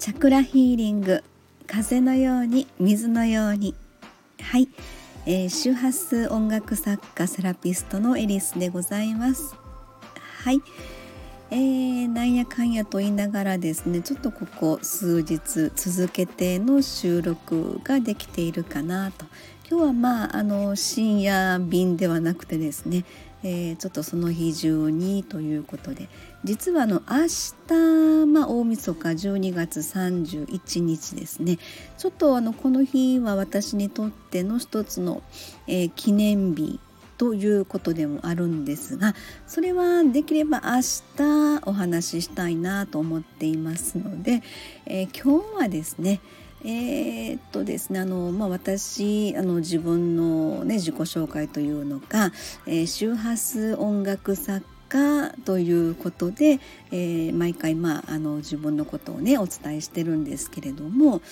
チャクラヒーリング風のように水のように。はい、えー、周波数音楽作家セラピストのエリスでございます。はい、えー、なんやかんやと言いながらですねちょっとここ数日続けての収録ができているかなと。今日はまああの深夜便ではなくてですねえー、ちょっとその日中にということで実はあの明日、まあ、大晦日12月31日ですね。ちょっとあのこの日は私にとっての一つの、えー、記念日ということでもあるんですがそれはできれば明日お話ししたいなと思っていますので、えー、今日はですねえー、っとですねあの、まあ、私あの自分の、ね、自己紹介というのか、えー、周波数音楽作家ということで、えー、毎回、まあ、あの自分のことをねお伝えしてるんですけれども、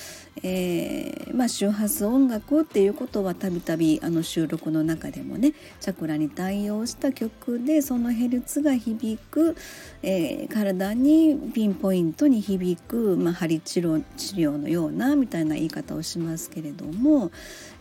えー、まあ、周波数音楽っていうことはたびたびあの収録の中でもねチャクラに対応した曲でそのヘルツが響く、えー、体にピンポイントに響く、まあ、針治療治療のようなみたいな言い方をしますけれども、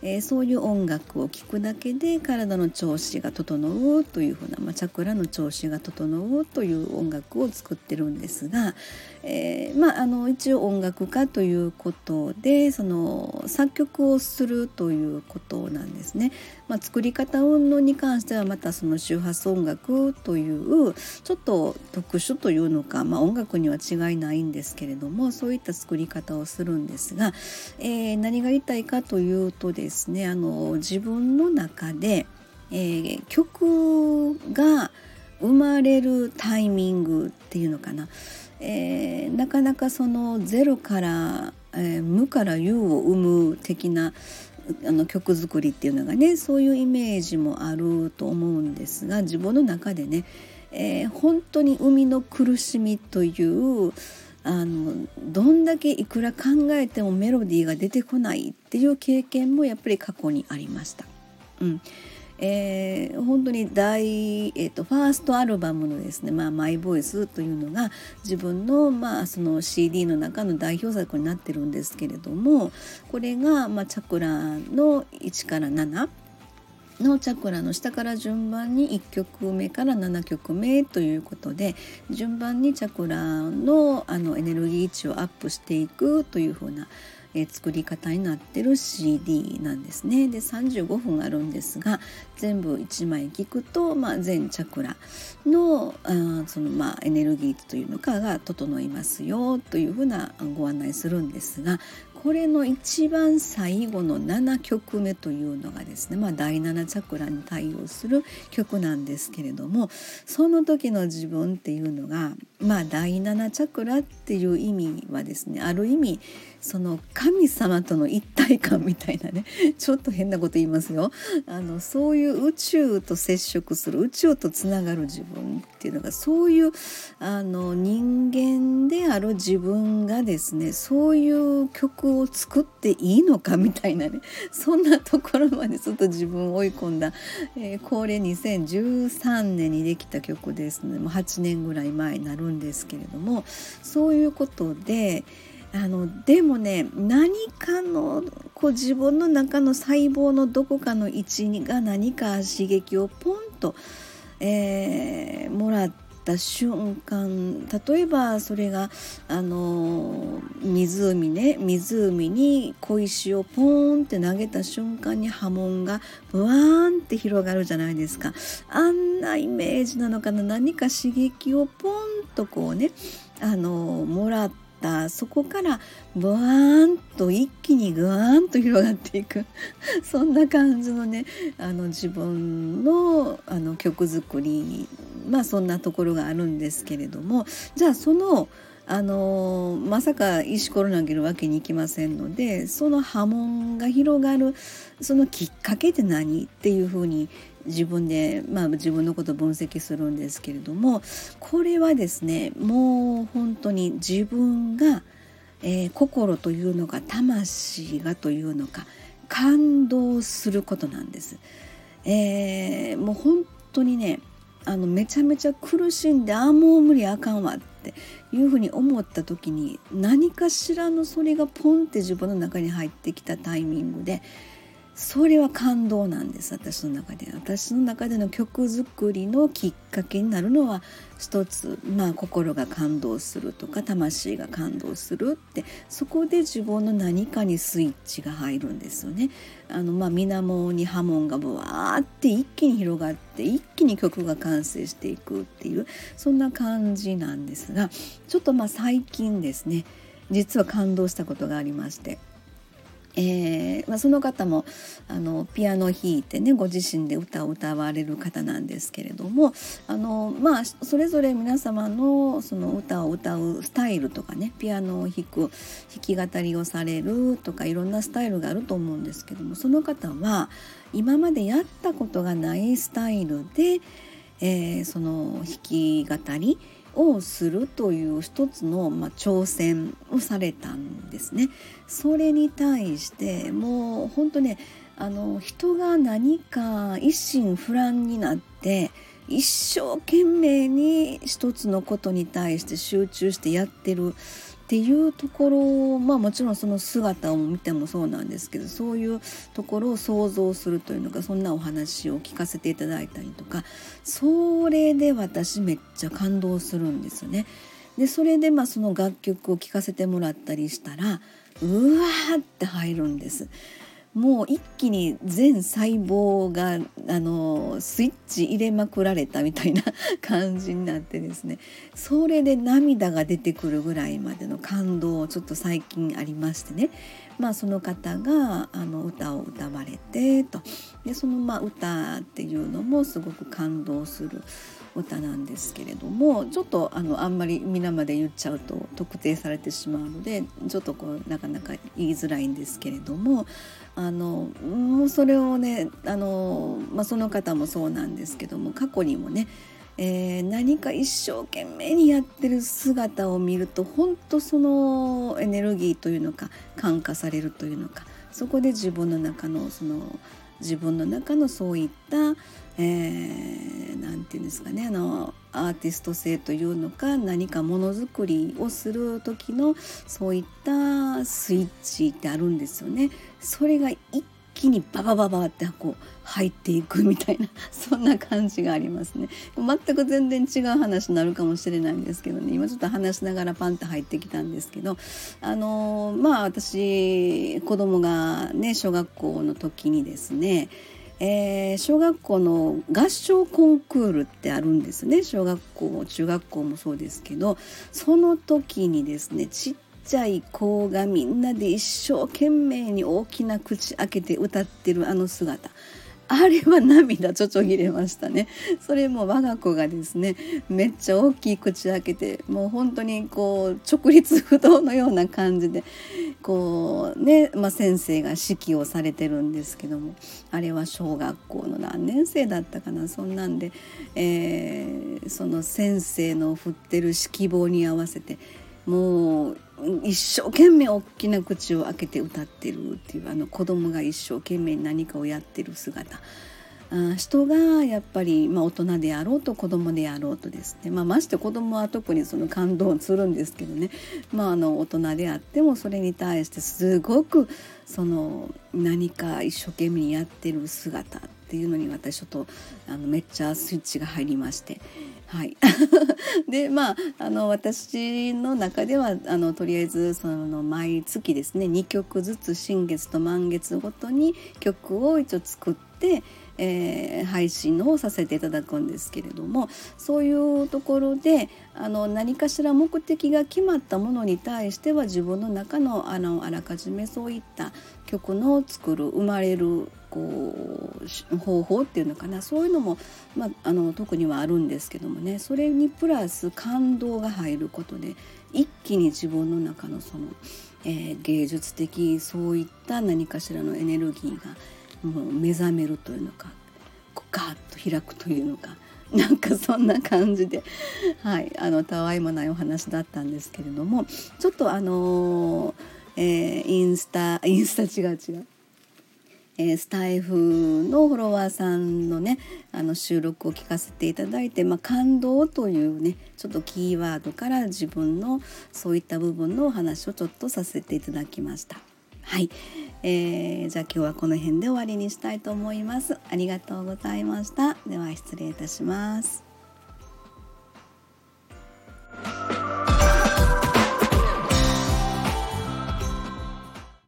えそういう音楽を聴くだけで体の調子が整うというふうな、まあ、チャクラの調子が整うという音楽を作ってるんですが、えー、まあ、あの一応音楽家ということでその作曲をするということなんですね。まあ、作り方運動に関してはまたその周波数音楽というちょっと特殊というのか、まあ、音楽には違いないんですけれどもそういった作り方をするんですが、えー、何が言いたいかというとですねあの自分の中で、えー、曲が生まれるタイミングっていうのかな、えー、なかなかそのゼロから、えー、無から有を生む的なあの曲作りっていうのがねそういうイメージもあると思うんですが自分の中でね、えー、本当に生みの苦しみというあのどんだけいくら考えてもメロディーが出てこないっていう経験もやっぱり過去にありました。うんえー、本当に大、えーと、ファーストアルバムのですね「まあ、マイボイスというのが自分の,、まあその CD の中の代表作になってるんですけれどもこれが、まあ、チャクラの1から7のチャクラの下から順番に1曲目から7曲目ということで順番にチャクラのあのエネルギー値をアップしていくというふうなえー、作り方になってる CD なんですね。で35分あるんですが全部1枚聞くと、まあ、全チャクラのあその、まあ、エネルギーというのかが整いますよというふうなご案内するんですがこれの一番最後の7曲目というのがですね、まあ、第7チャクラに対応する曲なんですけれどもその時の自分っていうのが、まあ、第7チャクラっていう意味はですねある意味その神様との一体感みたいなね ちょっと変なこと言いますよ。あのそういう宇宙と接触する宇宙とつながる自分っていうのがそういうあの人ある自分がですねそういう曲を作っていいのかみたいなね そんなところまでちょっと自分を追い込んだ、えー、これ2013年にできた曲ですね。もう8年ぐらい前になるんですけれどもそういうことであのでもね何かのこう自分の中の細胞のどこかの位置が何か刺激をポンと、えー、もらってった瞬間例えばそれがあの湖ね湖に小石をポーンって投げた瞬間に波紋がブワーンって広がるじゃないですか。あんなイメージなのかな。何か刺激をポンとこうねあのもらってった。そこからブワーンと一気にグワーンと広がっていく。そんな感じのねあの自分のあの曲作りまあそんなところがあるんですけれどもじゃあそのあのまさか石ころ投げるわけにいきませんのでその波紋が広がるそのきっかけって何っていうふうに自分で、まあ、自分のことを分析するんですけれどもこれはですねもう本当に自分が、えー、心というのか魂がというのか感動することなんです。えー、もう本当にねあのめちゃめちゃ苦しんでああもう無理あかんわっていうふうに思った時に何かしらのそれがポンって自分の中に入ってきたタイミングでそれは感動なんです私の中で私の中での曲作りのきっかけになるのは一つまあ心が感動するとか魂が感動するってそこで自分の何かにスイッチが入るんですよね。あのまあ水面に波紋がブワーって一気に広がって一気に曲が完成していくっていうそんな感じなんですがちょっとまあ最近ですね実は感動したことがありましてえーまあ、その方もあのピアノを弾いてねご自身で歌を歌われる方なんですけれどもあの、まあ、それぞれ皆様のその歌を歌うスタイルとかねピアノを弾く弾き語りをされるとかいろんなスタイルがあると思うんですけどもその方は今までやったことがないスタイルで、えー、その弾き語りをするという一つの、まあ、挑戦をされたんですね。それに対してもう本当ねあの人が何か一心不乱になって一生懸命に一つのことに対して集中してやってるっていうところまあもちろんその姿を見てもそうなんですけどそういうところを想像するというのかそんなお話を聞かせていただいたりとかそれで私めっちゃ感動するんですよね。でそれでまあその楽曲を聴かせてもらったりしたらうわーって入るんです。もう一気に全細胞があのスイッチ入れまくられたみたいな 感じになってですね。それで涙が出てくるぐらいまでの感動をちょっと最近ありましてね。まあその方があの歌を歌われてと。でそのまあ歌っていうのもすごく感動する歌なんですけれどもちょっとあのあんまり皆まで言っちゃうと特定されてしまうのでちょっとこうなかなか言いづらいんですけれどもあのもうそれをねあの、まあ、その方もそうなんですけども過去にもねえー、何か一生懸命にやってる姿を見ると本当そのエネルギーというのか感化されるというのかそこで自分の中のその自分の中のそういった何、えー、て言うんですかねあのアーティスト性というのか何かものづくりをする時のそういったスイッチってあるんですよね。それが一気にババババってこう入っていくみたいな そんな感じがありますね。全く全然違う話になるかもしれないんですけどね。今ちょっと話しながらパンって入ってきたんですけどあのまあ私子供がね小学校の時にですねえー、小学校の合唱コンクールってあるんですね。小学校中学校もそうですけどその時にですねちっちゃい子がみんなで一生懸命に大きな口開けて歌ってるあの姿。あれは涙ちょちょぎれましたね。それも我が子がですねめっちゃ大きい口開けてもう本当にこう直立不動のような感じでこうね、まあ、先生が指揮をされてるんですけどもあれは小学校の何年生だったかなそんなんで、えー、その先生の振ってる指揮棒に合わせてもう一生懸命大きな口を開けて歌ってるっていうあの子供が一生懸命何かをやってる姿。あ人がやっぱり、まあ、大人であろうと子供であろうとですね、まあ、まして子供は特にその感動するんですけどね、まあ、あの大人であってもそれに対してすごくその何か一生懸命やってる姿っていうのに私ちょっとあのめっちゃスイッチが入りまして。はい、でまああの私の中ではあのとりあえずその毎月ですね2曲ずつ新月と満月ごとに曲を一応作って、えー、配信をさせていただくんですけれどもそういうところであの何かしら目的が決まったものに対しては自分の中のあのあらかじめそういった曲の作る生まれるこう方法っていうのかなそういうのも、まあ、あの特にはあるんですけどもねそれにプラス感動が入ることで一気に自分の中のその、えー、芸術的そういった何かしらのエネルギーがもう目覚めるというのかガーッと開くというのか。なんかそんな感じで、はい、あのたわいもないお話だったんですけれどもちょっとあのー、えー、インスタインスタ違う違うえー、スタイフのフォロワーさんのねあの収録を聞かせていただいて、まあ、感動というねちょっとキーワードから自分のそういった部分のお話をちょっとさせていただきました。はい、えー、じゃあ今日はこの辺で終わりにしたいと思います。ありがとうございました。では失礼いたします。